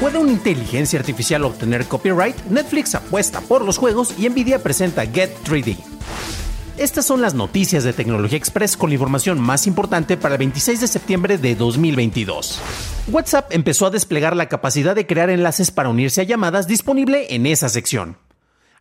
¿Puede una inteligencia artificial obtener copyright? Netflix apuesta por los juegos y Nvidia presenta Get 3D. Estas son las noticias de Tecnología Express con la información más importante para el 26 de septiembre de 2022. WhatsApp empezó a desplegar la capacidad de crear enlaces para unirse a llamadas disponible en esa sección.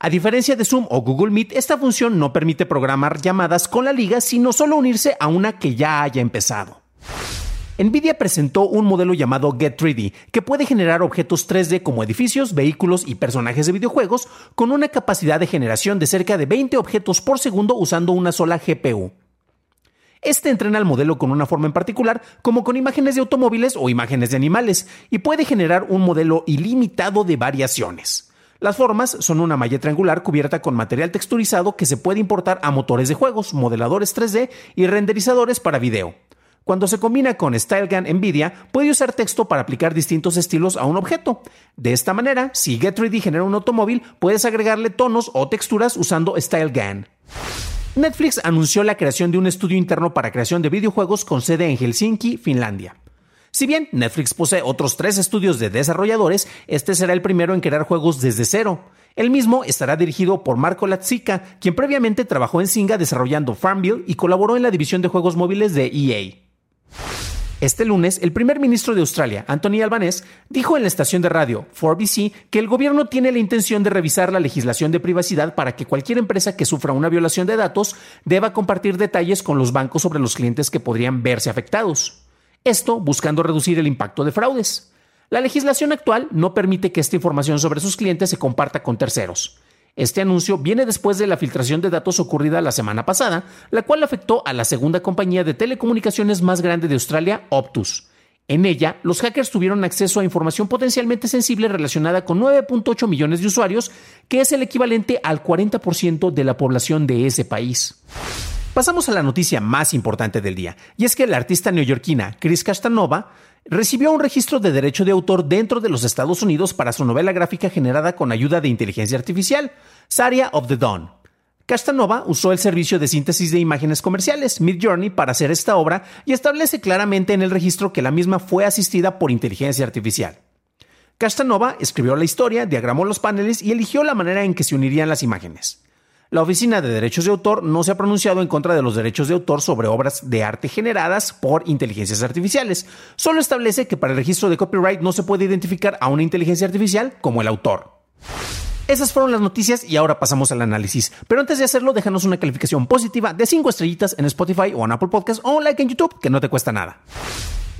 A diferencia de Zoom o Google Meet, esta función no permite programar llamadas con la liga, sino solo unirse a una que ya haya empezado. Nvidia presentó un modelo llamado Get3D que puede generar objetos 3D como edificios, vehículos y personajes de videojuegos con una capacidad de generación de cerca de 20 objetos por segundo usando una sola GPU. Este entrena al modelo con una forma en particular, como con imágenes de automóviles o imágenes de animales, y puede generar un modelo ilimitado de variaciones. Las formas son una malla triangular cubierta con material texturizado que se puede importar a motores de juegos, modeladores 3D y renderizadores para video. Cuando se combina con StyleGAN NVIDIA, puede usar texto para aplicar distintos estilos a un objeto. De esta manera, si Get3D genera un automóvil, puedes agregarle tonos o texturas usando StyleGAN. Netflix anunció la creación de un estudio interno para creación de videojuegos con sede en Helsinki, Finlandia. Si bien Netflix posee otros tres estudios de desarrolladores, este será el primero en crear juegos desde cero. El mismo estará dirigido por Marco Latsica, quien previamente trabajó en Singa desarrollando Farmville y colaboró en la división de juegos móviles de EA. Este lunes, el primer ministro de Australia, Anthony Albanese, dijo en la estación de radio 4BC que el gobierno tiene la intención de revisar la legislación de privacidad para que cualquier empresa que sufra una violación de datos deba compartir detalles con los bancos sobre los clientes que podrían verse afectados. Esto buscando reducir el impacto de fraudes. La legislación actual no permite que esta información sobre sus clientes se comparta con terceros. Este anuncio viene después de la filtración de datos ocurrida la semana pasada, la cual afectó a la segunda compañía de telecomunicaciones más grande de Australia, Optus. En ella, los hackers tuvieron acceso a información potencialmente sensible relacionada con 9.8 millones de usuarios, que es el equivalente al 40% de la población de ese país. Pasamos a la noticia más importante del día, y es que la artista neoyorquina Chris Castanova recibió un registro de derecho de autor dentro de los Estados Unidos para su novela gráfica generada con ayuda de inteligencia artificial, Saria of the Dawn. Castanova usó el servicio de síntesis de imágenes comerciales Midjourney para hacer esta obra y establece claramente en el registro que la misma fue asistida por inteligencia artificial. Castanova escribió la historia, diagramó los paneles y eligió la manera en que se unirían las imágenes. La Oficina de Derechos de Autor no se ha pronunciado en contra de los derechos de autor sobre obras de arte generadas por inteligencias artificiales. Solo establece que para el registro de copyright no se puede identificar a una inteligencia artificial como el autor. Esas fueron las noticias y ahora pasamos al análisis. Pero antes de hacerlo, déjanos una calificación positiva de 5 estrellitas en Spotify o en Apple Podcast o un like en YouTube, que no te cuesta nada.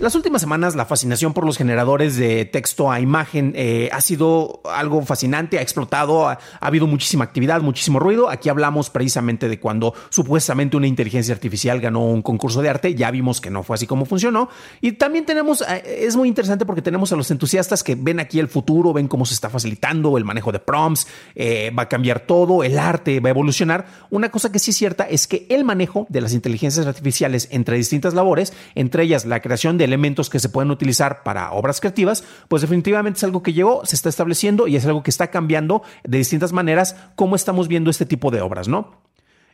Las últimas semanas la fascinación por los generadores de texto a imagen eh, ha sido algo fascinante, ha explotado, ha, habido muchísima actividad, muchísimo ruido. Aquí hablamos precisamente de cuando supuestamente una inteligencia artificial ganó un concurso de arte, ya vimos que no fue así como funcionó. Y también tenemos, eh, es muy interesante porque tenemos a los entusiastas que ven aquí el futuro, ven cómo se está facilitando el manejo de prompts, eh, va a cambiar todo, el arte va a evolucionar. Una cosa que sí es cierta es que el manejo de las inteligencias artificiales entre distintas labores, entre ellas la creación de elementos que se pueden utilizar para obras creativas, pues definitivamente es algo que llegó, se está estableciendo y es algo que está cambiando de distintas maneras cómo estamos viendo este tipo de obras, ¿no?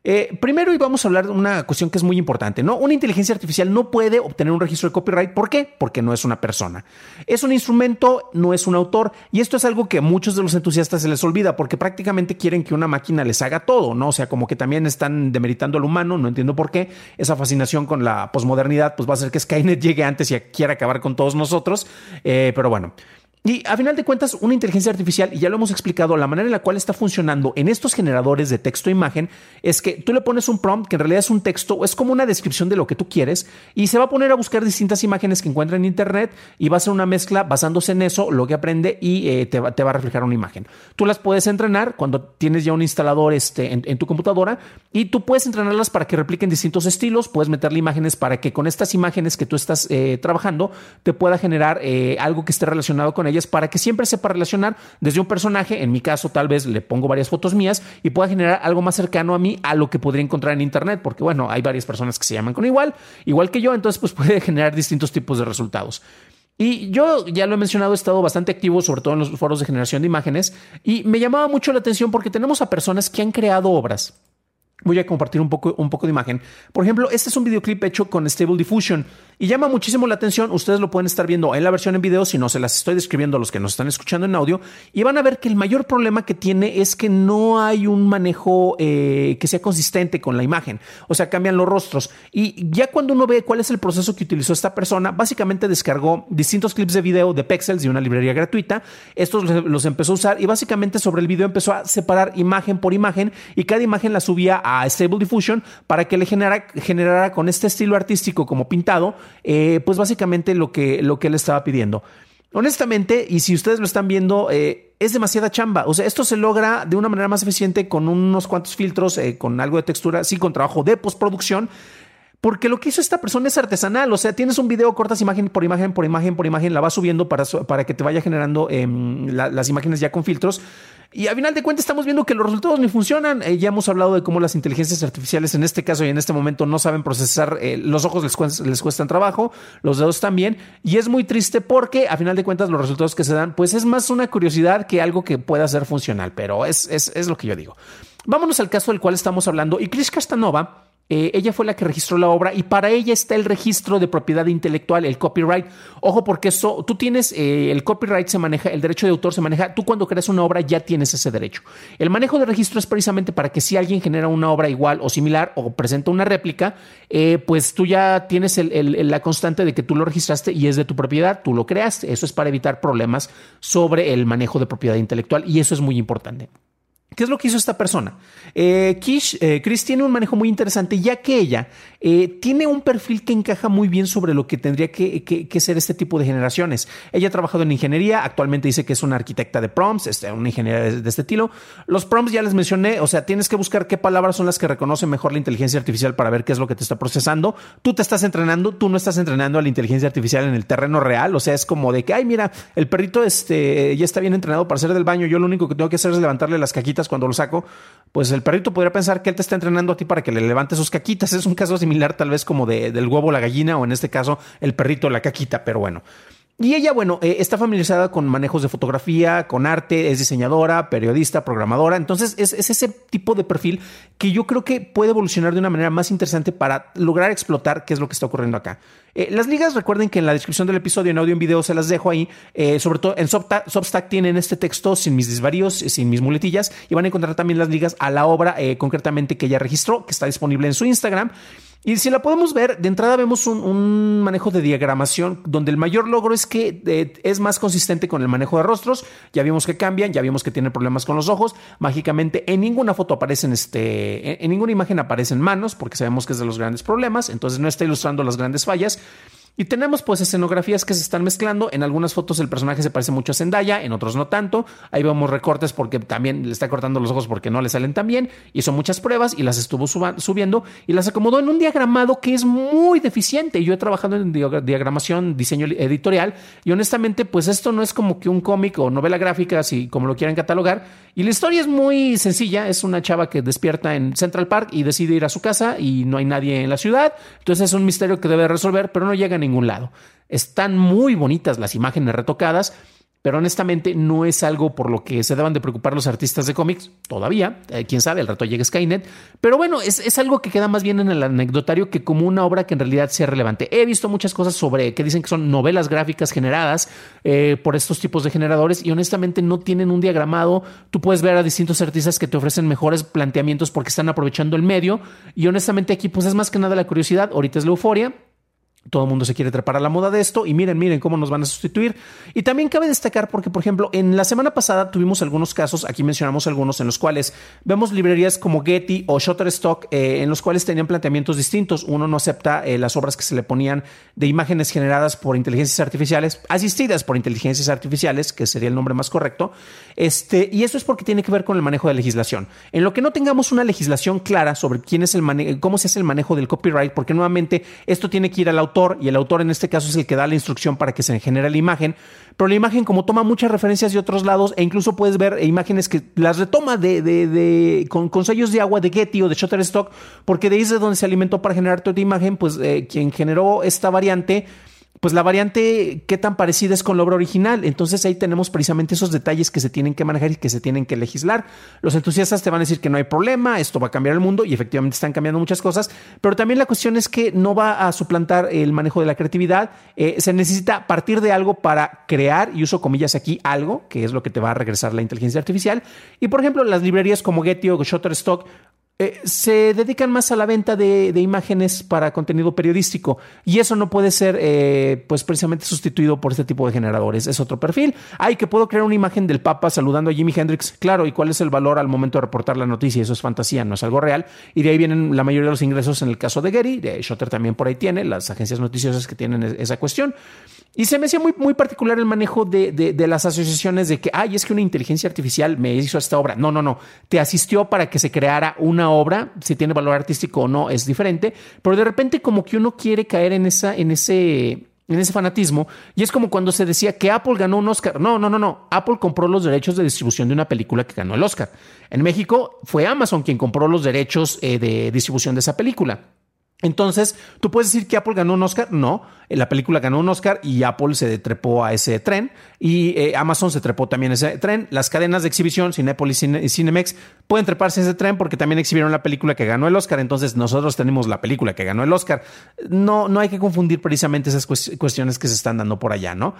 Eh, primero, y vamos a hablar de una cuestión que es muy importante, ¿no? Una inteligencia artificial no puede obtener un registro de copyright. ¿Por qué? Porque no es una persona. Es un instrumento, no es un autor. Y esto es algo que a muchos de los entusiastas se les olvida, porque prácticamente quieren que una máquina les haga todo, ¿no? O sea, como que también están demeritando al humano, no entiendo por qué. Esa fascinación con la posmodernidad, pues va a hacer que Skynet llegue antes y quiera acabar con todos nosotros. Eh, pero bueno. Y a final de cuentas, una inteligencia artificial, y ya lo hemos explicado, la manera en la cual está funcionando en estos generadores de texto e imagen es que tú le pones un prompt que en realidad es un texto es como una descripción de lo que tú quieres y se va a poner a buscar distintas imágenes que encuentra en internet y va a hacer una mezcla basándose en eso, lo que aprende y eh, te, va, a reflejar una imagen. Tú las puedes entrenar cuando tienes ya un instalador este, en, tu computadora y tú puedes entrenarlas para que repliquen distintos estilos, puedes meterle imágenes para que con estas imágenes que tú estás eh, trabajando te pueda generar eh, algo que esté relacionado con para que siempre sepa relacionar desde un personaje, en mi caso tal vez le pongo varias fotos mías y pueda generar algo más cercano a mí a lo que podría encontrar en internet, porque bueno, hay varias personas que se llaman con igual, igual que yo, entonces pues puede generar distintos tipos de resultados. Y yo ya lo he mencionado, he estado bastante activo, sobre todo en los foros de generación de imágenes, y me llamaba mucho la atención porque tenemos a personas que han creado obras Voy a compartir un poco, un poco de imagen. Por ejemplo, este es un videoclip hecho con Stable Diffusion y llama muchísimo la atención. Ustedes lo pueden estar viendo en la versión en video, si no se las estoy describiendo a los que nos están escuchando en audio, y van a ver que el mayor problema que tiene es que no hay un manejo eh, que sea consistente con la imagen. O sea, cambian los rostros. Y ya cuando uno ve cuál es el proceso que utilizó esta persona, básicamente descargó distintos clips de video de Pexels de una librería gratuita. Estos los empezó a usar y básicamente sobre el video empezó a separar imagen por imagen y cada imagen la subía a a Stable Diffusion para que le generara, generara con este estilo artístico como pintado, eh, pues básicamente lo que, lo que él estaba pidiendo. Honestamente, y si ustedes lo están viendo, eh, es demasiada chamba. O sea, esto se logra de una manera más eficiente con unos cuantos filtros, eh, con algo de textura, sí, con trabajo de postproducción. Porque lo que hizo esta persona es artesanal. O sea, tienes un video, cortas imagen por imagen, por imagen, por imagen, la vas subiendo para, para que te vaya generando em, las imágenes ya con filtros. Y a final de cuentas estamos viendo que los resultados ni funcionan. Eh, ya hemos hablado de cómo las inteligencias artificiales en este caso y en este momento no saben procesar. Eh, los ojos les, les cuestan trabajo, los dedos también. Y es muy triste porque a final de cuentas los resultados que se dan, pues es más una curiosidad que algo que pueda ser funcional. Pero es, es, es lo que yo digo. Vámonos al caso del cual estamos hablando. Y Chris Castanova eh, ella fue la que registró la obra y para ella está el registro de propiedad intelectual, el copyright. Ojo, porque eso, tú tienes, eh, el copyright se maneja, el derecho de autor se maneja, tú cuando creas una obra ya tienes ese derecho. El manejo de registro es precisamente para que si alguien genera una obra igual o similar o presenta una réplica, eh, pues tú ya tienes la constante de que tú lo registraste y es de tu propiedad, tú lo creaste. Eso es para evitar problemas sobre el manejo de propiedad intelectual y eso es muy importante. ¿Qué es lo que hizo esta persona? Eh, Kish, eh, Chris tiene un manejo muy interesante, ya que ella eh, tiene un perfil que encaja muy bien sobre lo que tendría que, ser este tipo de generaciones. Ella ha trabajado en ingeniería, actualmente dice que es una arquitecta de prompts, este, una ingeniería de, este estilo. Los prompts ya les mencioné, o sea, tienes que buscar qué palabras son las que reconoce mejor la inteligencia artificial para ver qué es lo que te está procesando. Tú te estás entrenando, tú no estás entrenando a la inteligencia artificial en el terreno real, o sea, es como de que, ay, mira, el perrito este, ya está bien entrenado para hacer del baño, yo lo único que tengo que hacer es levantarle las cuando lo saco, pues el perrito podría pensar que él te está entrenando a ti para que le levante sus caquitas. Es un caso similar tal vez como de, del huevo la gallina o en este caso el perrito la caquita, pero bueno. Y ella, bueno, eh, está familiarizada con manejos de fotografía, con arte, es diseñadora, periodista, programadora. Entonces, es, ese tipo de perfil que yo creo que puede evolucionar de una manera más interesante para lograr explotar qué es lo que está ocurriendo acá. Eh, las ligas, recuerden que en la descripción del episodio, en audio y en video, se las dejo ahí. Eh, sobre todo en Substack, tienen este texto sin mis desvaríos, sin mis muletillas, y van a encontrar también las ligas a la obra concretamente que ella registró, que está disponible en su Instagram. Y si la podemos ver, de entrada vemos un, manejo de diagramación donde el mayor logro es que eh, es más consistente con el manejo de rostros. Ya vimos que cambian, ya vimos que tiene problemas con los ojos. Mágicamente en ninguna foto aparecen, este, en ninguna imagen aparecen manos porque sabemos que es de los grandes problemas. Entonces no está ilustrando las grandes fallas. Y tenemos pues escenografías que se están mezclando. En algunas fotos el personaje se parece mucho a Zendaya, en otros no tanto. Ahí vemos recortes porque también le está cortando los ojos porque no le salen tan bien. Hizo muchas pruebas y las estuvo subiendo y las acomodó en un diagramado que es muy deficiente. Yo he trabajado en diagramación, diseño editorial y honestamente pues esto no es como que un cómic o novela gráfica, así como lo quieran catalogar. Y la historia es muy sencilla. Es una chava que despierta en Central Park y decide ir a su casa y no hay nadie en la ciudad. Entonces es un misterio que debe resolver, pero no llega a ningún lado. Están muy bonitas las imágenes retocadas, pero honestamente no es algo por lo que se deban de preocupar los artistas de cómics todavía. Eh, quién sabe, el rato llega Skynet. Pero bueno, es, algo que queda más bien en el anecdotario que como una obra que en realidad sea relevante. He visto muchas cosas sobre que dicen que son novelas gráficas generadas eh, por estos tipos de generadores y honestamente no tienen un diagramado. Tú puedes ver a distintos artistas que te ofrecen mejores planteamientos porque están aprovechando el medio. Y honestamente aquí pues es más que nada la curiosidad. Ahorita es la euforia todo el mundo se quiere trepar a la moda de esto y miren, miren cómo nos van a sustituir. Y también cabe destacar porque, por ejemplo, en la semana pasada tuvimos algunos casos, aquí mencionamos algunos en los cuales vemos librerías como Getty o Shutterstock eh, en los cuales tenían planteamientos distintos. Uno no acepta eh, las obras que se le ponían de imágenes generadas por inteligencias artificiales, asistidas por inteligencias artificiales, que sería el nombre más correcto. Este, y eso es porque tiene que ver con el manejo de legislación. En lo que no tengamos una legislación clara sobre quién es el cómo se hace el manejo del copyright, porque nuevamente esto tiene que ir al y el autor en este caso es el que da la instrucción para que se genere la imagen, pero la imagen como toma muchas referencias de otros lados e incluso puedes ver imágenes que las retoma de, de, con, sellos de agua de Getty o de Shutterstock, porque de ahí es de donde se alimentó para generar toda imagen, pues eh, quien generó esta variante pues la variante, qué tan parecida es con la obra original. Entonces ahí tenemos precisamente esos detalles que se tienen que manejar y que se tienen que legislar. Los entusiastas te van a decir que no hay problema, esto va a cambiar el mundo y efectivamente están cambiando muchas cosas, pero también la cuestión es que no va a suplantar el manejo de la creatividad. Eh, se necesita partir de algo para crear, y uso comillas aquí, algo, que es lo que te va a regresar la inteligencia artificial. Y por ejemplo, las librerías como Getty o Shutterstock eh, se dedican más a la venta de, imágenes para contenido periodístico y eso no puede ser eh, pues precisamente sustituido por este tipo de generadores. Es otro perfil. Ay, que puedo crear una imagen del Papa saludando a Jimi Hendrix. Claro, ¿y cuál es el valor al momento de reportar la noticia? Eso es fantasía, no es algo real. Y de ahí vienen la mayoría de los ingresos en el caso de Gary. De Shotter también por ahí tiene, las agencias noticiosas que tienen esa cuestión. Y se me hacía muy, muy particular el manejo de, de, las asociaciones de que, ay, es que una inteligencia artificial me hizo esta obra. No, no, no. Te asistió para que se creara una obra. Si tiene valor artístico o no es diferente. Pero de repente como que uno quiere caer en, esa, en, ese, en ese fanatismo. Y es como cuando se decía que Apple ganó un Oscar. No, no, no, no. Apple compró los derechos de distribución de una película que ganó el Oscar. En México fue Amazon quien compró los derechos eh, de distribución de esa película. Entonces, ¿tú puedes decir que Apple ganó un Oscar? No, la película ganó un Oscar y Apple se trepó a ese tren y eh, Amazon se trepó también a ese tren. Las cadenas de exhibición, Cinepolis y Cinemex, pueden treparse a ese tren porque también exhibieron la película que ganó el Oscar. Entonces, nosotros tenemos la película que ganó el Oscar. No, no hay que confundir precisamente esas cuestiones que se están dando por allá, ¿no?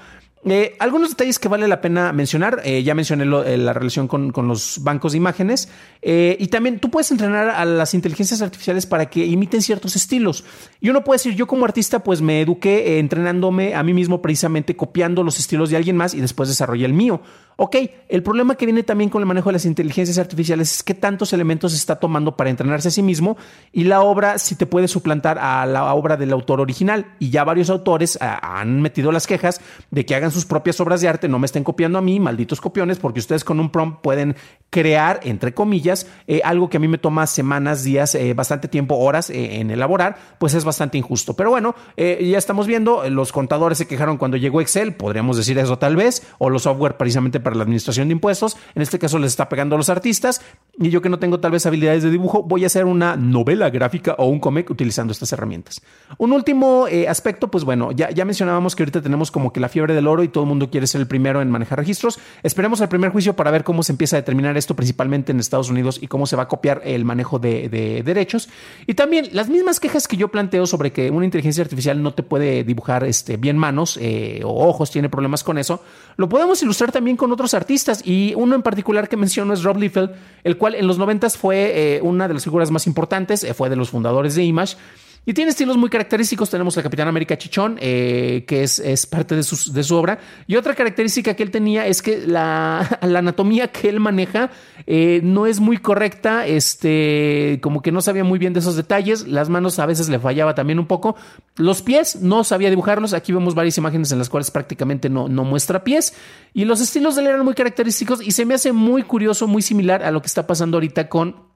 Eh, algunos detalles que vale la pena mencionar. Eh, ya mencioné eh, la relación con, los bancos de imágenes. y también tú puedes entrenar a las inteligencias artificiales para que imiten ciertos estilos. Y uno puede decir, yo como artista, pues me eduqué entrenándome a mí mismo precisamente copiando los estilos de alguien más y después desarrollé el mío. Ok, el problema que viene también con el manejo de las inteligencias artificiales es que tantos elementos está tomando para entrenarse a sí mismo y la obra si te puede suplantar a la obra del autor original. Y ya varios autores ah, han metido las quejas de que hagan sus propias obras de arte, no me estén copiando a mí, malditos copiones, porque ustedes con un prompt pueden crear, entre comillas, eh, algo que a mí me toma semanas, días, eh, bastante tiempo, horas eh, en elaborar, pues es bastante injusto. Pero bueno, ya estamos viendo, los contadores se quejaron cuando llegó Excel, podríamos decir eso tal vez, o los software precisamente para la administración de impuestos. En este caso les está pegando a los artistas. Y yo que no tengo tal vez habilidades de dibujo, voy a hacer una novela gráfica o un cómic utilizando estas herramientas. Un último eh, aspecto, pues bueno, ya, ya mencionábamos que ahorita tenemos como que la fiebre del oro y todo el mundo quiere ser el primero en manejar registros. Esperemos el primer juicio para ver cómo se empieza a determinar esto, principalmente en Estados Unidos, y cómo se va a copiar el manejo de, derechos. Y también las mismas quejas que yo planteo sobre que una inteligencia artificial no te puede dibujar este, bien manos eh, o ojos, tiene problemas con eso, lo podemos ilustrar también con otros artistas y uno en particular que menciono es Rob Liefeld, el cual en los 90 fue eh, una de las figuras más importantes, eh, fue de los fundadores de Image y tiene estilos muy característicos. Tenemos el Capitán América Chichón, eh, que es, es parte de su, de su, obra. Y otra característica que él tenía es que la, la anatomía que él maneja eh, no es muy correcta. Este, como que no sabía muy bien de esos detalles. Las manos a veces le fallaba también un poco. Los pies no sabía dibujarlos. Aquí vemos varias imágenes en las cuales prácticamente no, no muestra pies. Y los estilos de él eran muy característicos y se me hace muy curioso, muy similar a lo que está pasando ahorita con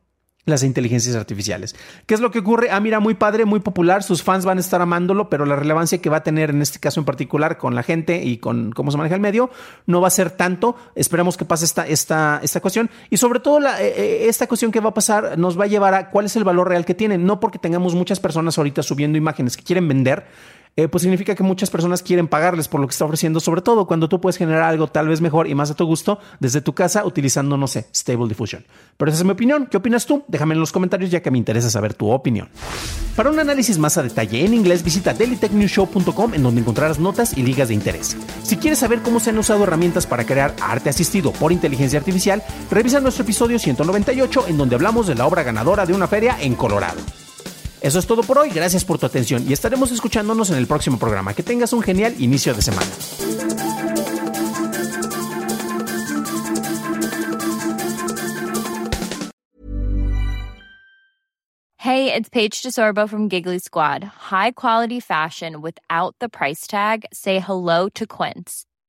las inteligencias artificiales. ¿Qué es lo que ocurre? Ah, mira, muy padre, muy popular, sus fans van a estar amándolo, pero la relevancia que va a tener en este caso en particular con la gente y con cómo se maneja el medio no va a ser tanto. Esperemos que pase esta, esta, esta cuestión y sobre todo eh, eh, esta cuestión que va a pasar nos va a llevar a cuál es el valor real que tiene, no porque tengamos muchas personas ahorita subiendo imágenes que quieren vender, eh, pues significa que muchas personas quieren pagarles por lo que está ofreciendo, sobre todo cuando tú puedes generar algo tal vez mejor y más a tu gusto desde tu casa utilizando, no sé, Stable Diffusion. Pero esa es mi opinión. ¿Qué opinas tú? Déjame en los comentarios ya que me interesa saber tu opinión. Para un análisis más a detalle en inglés, visita dailytechnewshow.com en donde encontrarás notas y ligas de interés. Si quieres saber cómo se han usado herramientas para crear arte asistido por inteligencia artificial, revisa nuestro episodio 198 en donde hablamos de la obra ganadora de una feria en Colorado. Eso es todo por hoy, gracias por tu atención y estaremos escuchándonos en el próximo programa. Que tengas un genial inicio de semana. Hey, it's Paige DeSorbo from Giggly Squad. High quality fashion without the price tag. Say hello to Quince.